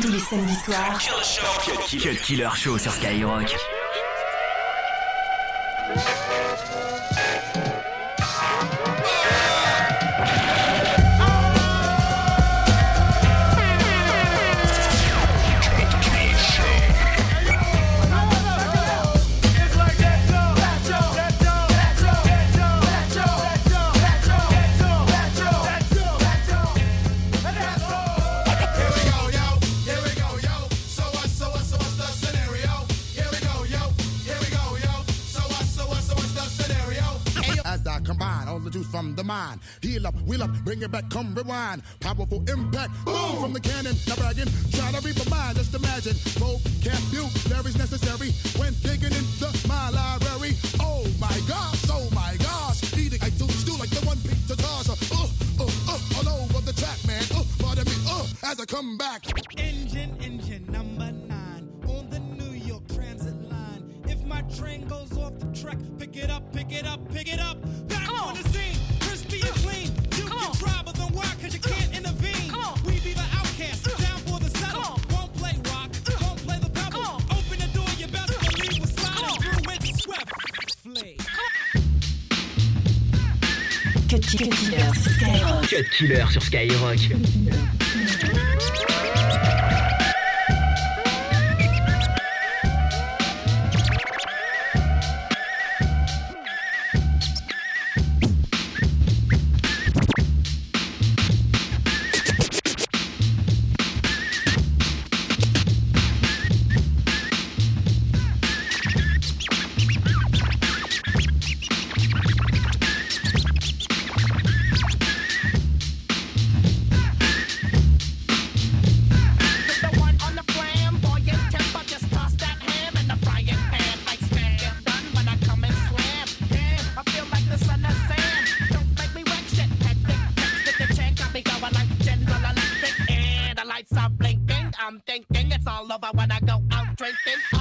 tous les samedis soirs. Cut Killer Show sur Skyrock. Mind. Heal up, wheel up, bring it back, come rewind. Powerful impact, boom from the cannon. Now bragging, try to read my mind, just imagine. Vocabulary's necessary when digging into my library. Oh my gosh, oh my gosh. Eating, I do stew like the one of Tasha. Uh, uh, uh, all over the track, man. Uh, pardon me, uh, as I come back. Engine, engine number nine on the New York Transit line. If my train goes off the track, pick it up, Cut Killer sur Skyrock. Killer sur Skyrock. Drinking.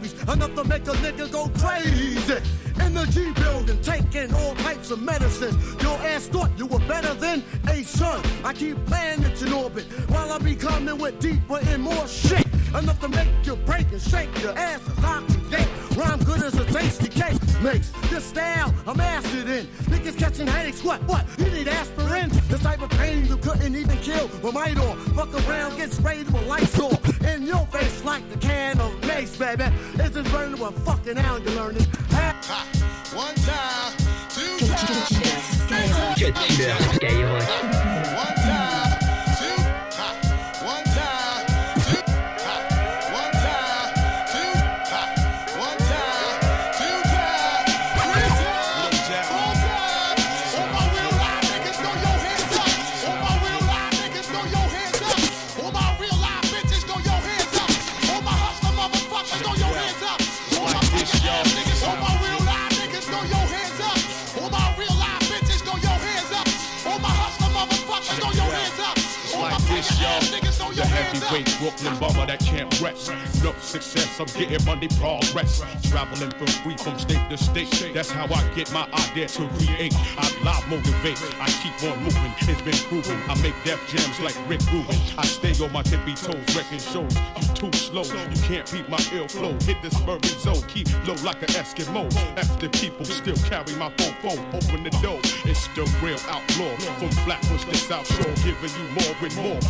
babies, enough to make a nigga go crazy. Energy building, taking all types of medicines. Your ass thought you were better than a son. I keep planets in orbit while I be coming with deeper and more shit. Enough to make you break and shake your ass as today. Rhyme good as a tasty cake makes this style I'm acid in. Niggas catching headaches, what, what? You need aspirin? This type of pain you couldn't even kill with might or fuck around, get sprayed with lights or in your face like the can of mace, baby. This is burning a fucking hell you're learning. One time, two times. this, y'all. The heavyweight Brooklyn bomber that can't rest. No success, I'm getting money progress. Traveling from free from state to state. That's how I get my idea to create. I live motivate, I keep on moving. It's been proven. I make Def Jams like Rick Rubin. I stay on my tippy toes, wrecking shows. You too slow, you can't beat my ill flow. Hit this bourbon zone, keep low like an Eskimo. After people still carry my phone phone. Open the door, it's the real outlaw. From Flatbush to South Shore, giving you more and more.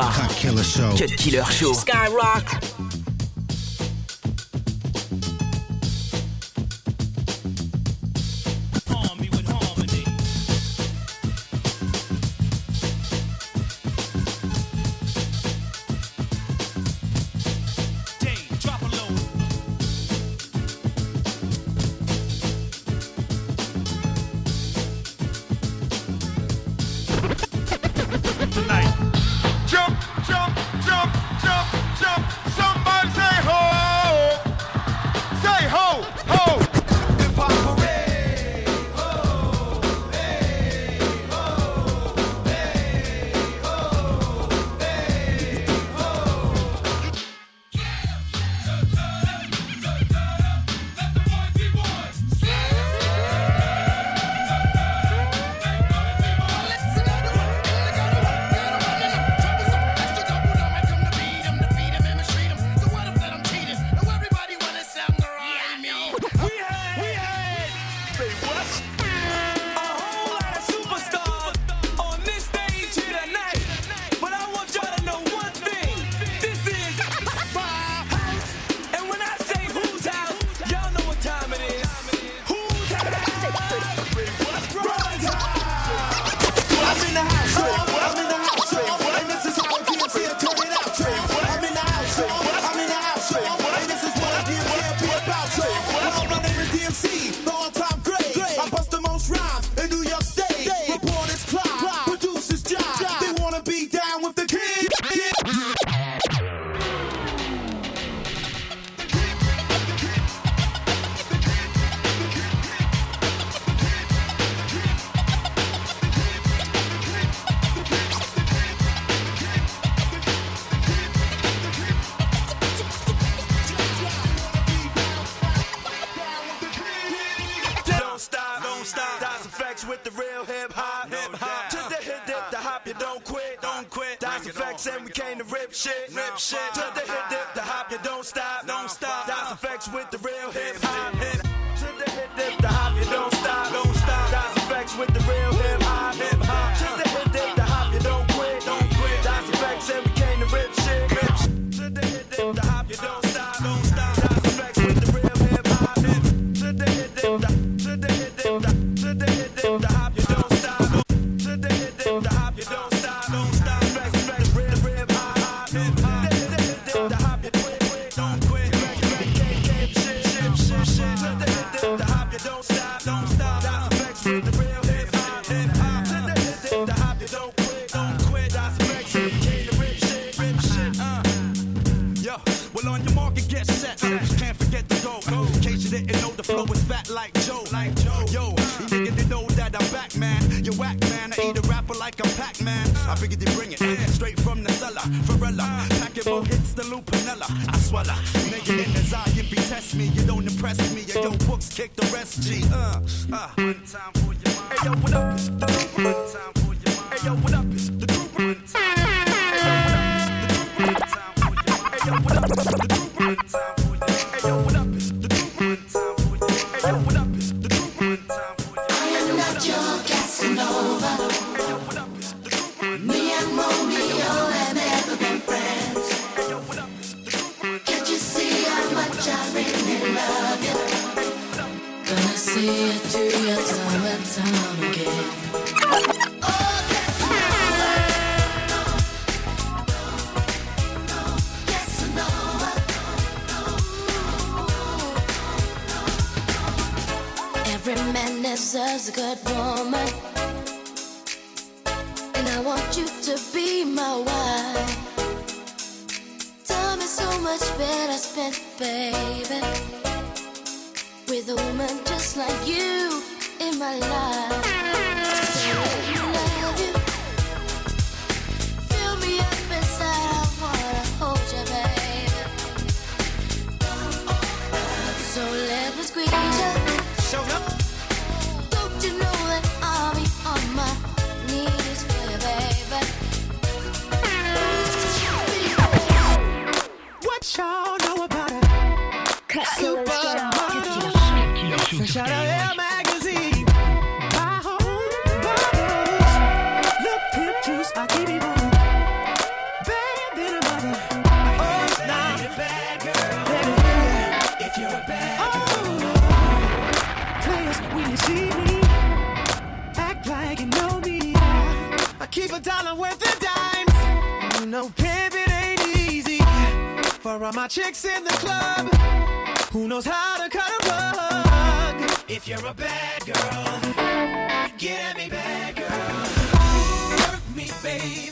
Cut Killer Show. Cut Show. Skyrock. shit, rip shit, till the hip, dip, the hop, you don't stop, don't stop. Make it in the eye, if test me, you don't impress me. Yo, your books kick the rest, G. Uh, uh. One time for your mind. Hey, yo, what up? It's the group. One time for your mind. Hey, yo, what up? It's the group. One time. Hey, yo, what up? It's the group. One time for your mind. Hey, yo, what up? It's the group. One time. Every man deserves a good woman. And I want you to be my wife. Time is so much better spent, baby. With a woman just like you in my life. For all my chicks in the club, who knows how to cut a rug? If you're a bad girl, get at me, bad girl. Work me, baby.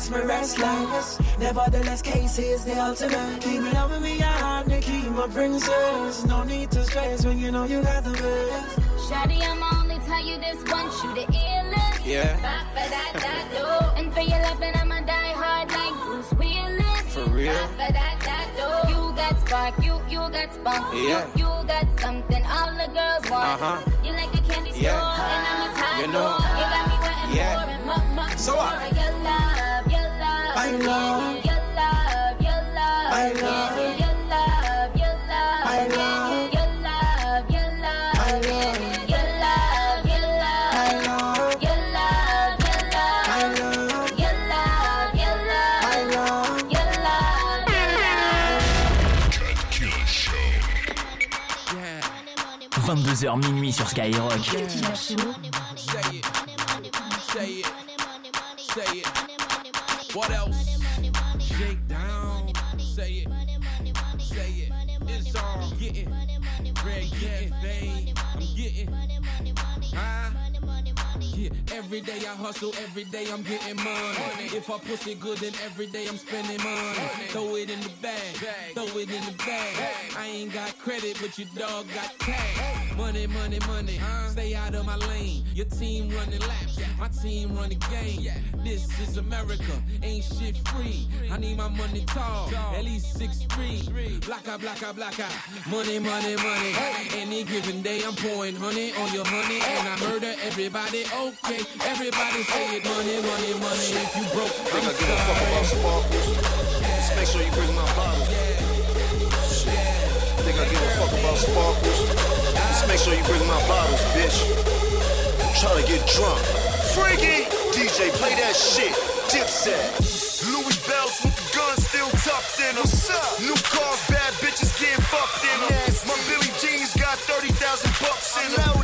Gets me restless. Nevertheless, case is the ultimate. Keep me loving me, I they keep my princess. No need to stress when you know you got the best. Shawty, I'ma only tell you this once, you the illest. Yeah. Ba, ba, da, da, do. And for your loving, I'ma die hard like Bruce Willis. For real? Ba, ba, da, da, do. You got spark, you, you got spunk. Yeah. You, you got something all the girls want. Uh-huh. You like a candy store, Yeah. and I'm a top You know. You got me wanting Yeah. more and more, more, So more. what? Your love, your love. I love. Your love, your love. I love. Your love, your love. I love. Your love, your love. I love. Your love, your love. I love. Your love, your love. I love. Your love, your love. I love. Your love, your love. 22h minuit sur Skyrock. Every day I hustle, every day I'm getting money. If I push it good, then every day I'm spending money. Throw it in the bag, throw it in the bag. I ain't got credit, but your dog got cash. Money, money, money. Stay out of my lane. Your team running laps, my team running game. This is America, ain't shit free. I need my money tall, at least six three. Blacka, blacka, blacka. Money, money, money. Any given day I'm pouring honey on your honey, and I murder everybody. Okay, everybody say it. Money, money, money. If you broke, Think I I'm give a fuck about sorry. sparkles? Just make sure you bring my bottles. Shit. Think I give a fuck about sparkles? Just make sure you bring my bottles, bitch. I'm trying to get drunk. Freaky! DJ, play that shit. Dipset. Louis belts with the gun still tucked in them. New cars, bad bitches getting fucked in them. My Billy Jeans got 30,000 bucks in them.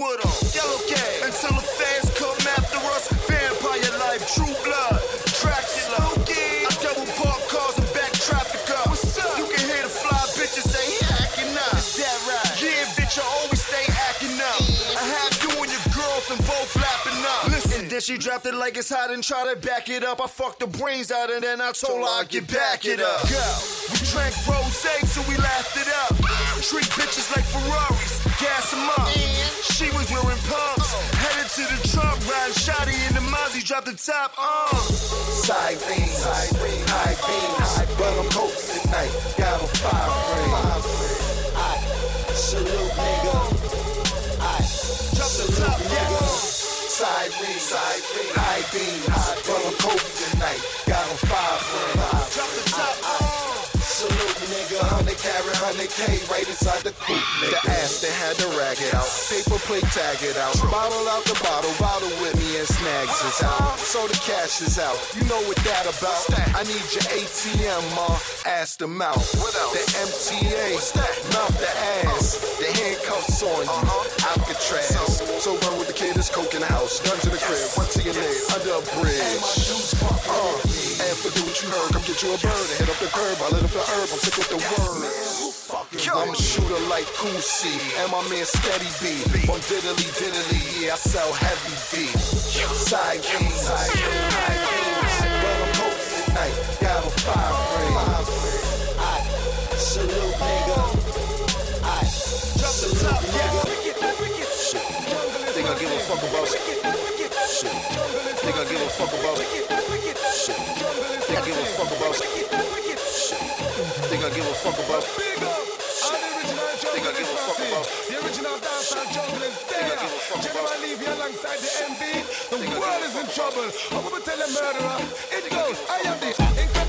With him. Yellow K. Until the fans come after us. Vampire life, true blood. Dracula. I double park cars and back traffic up. You can hear the fly bitches say he acting up. Is that right? Yeah, bitch, I always stay acting up. I have you and your girlfriend both lapping up. Listen, and then she dropped it like it's hot and try to back it up. I fucked the brains out and then I told her I'd get back it up. Go. We drank rose, so we laughed it up. Treat bitches like Ferraris, gas them up. Was wearing pumps, headed to the trunk, riding shoddy in the Mozzie, dropped the top on. Side beams, side beams, high beams. But I'm coasting tonight. Got a five ring. I salute nigga. I drop the top, nigga. Side beams, side beams, high beams. But I'm coasting tonight. Got a five ring. Drop the top on. Salute nigga. 100 carat, 100k right inside the coupe. Nigga. The ass that had to rag it out. Paper plate tag it out. Bottle out the bottle, bottle with me and snags is out. So the cash is out. You know what that about? I need your ATM, ma. Ask them out. The MTA, mouth the ass. The handcuffs on you. Alcatraz. So run with the kid, it's coke in the house. Guns in the crib, one to your leg, under a bridge. Uh, and forget what you heard. Come get you a bird and hit up the curb. I lit up the herb. I'm sick with the word. I'm a shooter like Cool C and my man Steady B. On diddly diddly, yeah, I sell heavy D. Side beams, side beams. But I'm coasting tonight. Got a five ring. I salute nigga. I top, nigga. Shit. Think I give a fuck about shit. Think I give a fuck about shit. Think I give a fuck about shit. Think I give a fuck about Big up. All the original Think I give a fuck about The original dancehall jungle is there. give a fuck General you alongside the MB. The world is in trouble. I'm gonna tell a murderer. It goes. I am the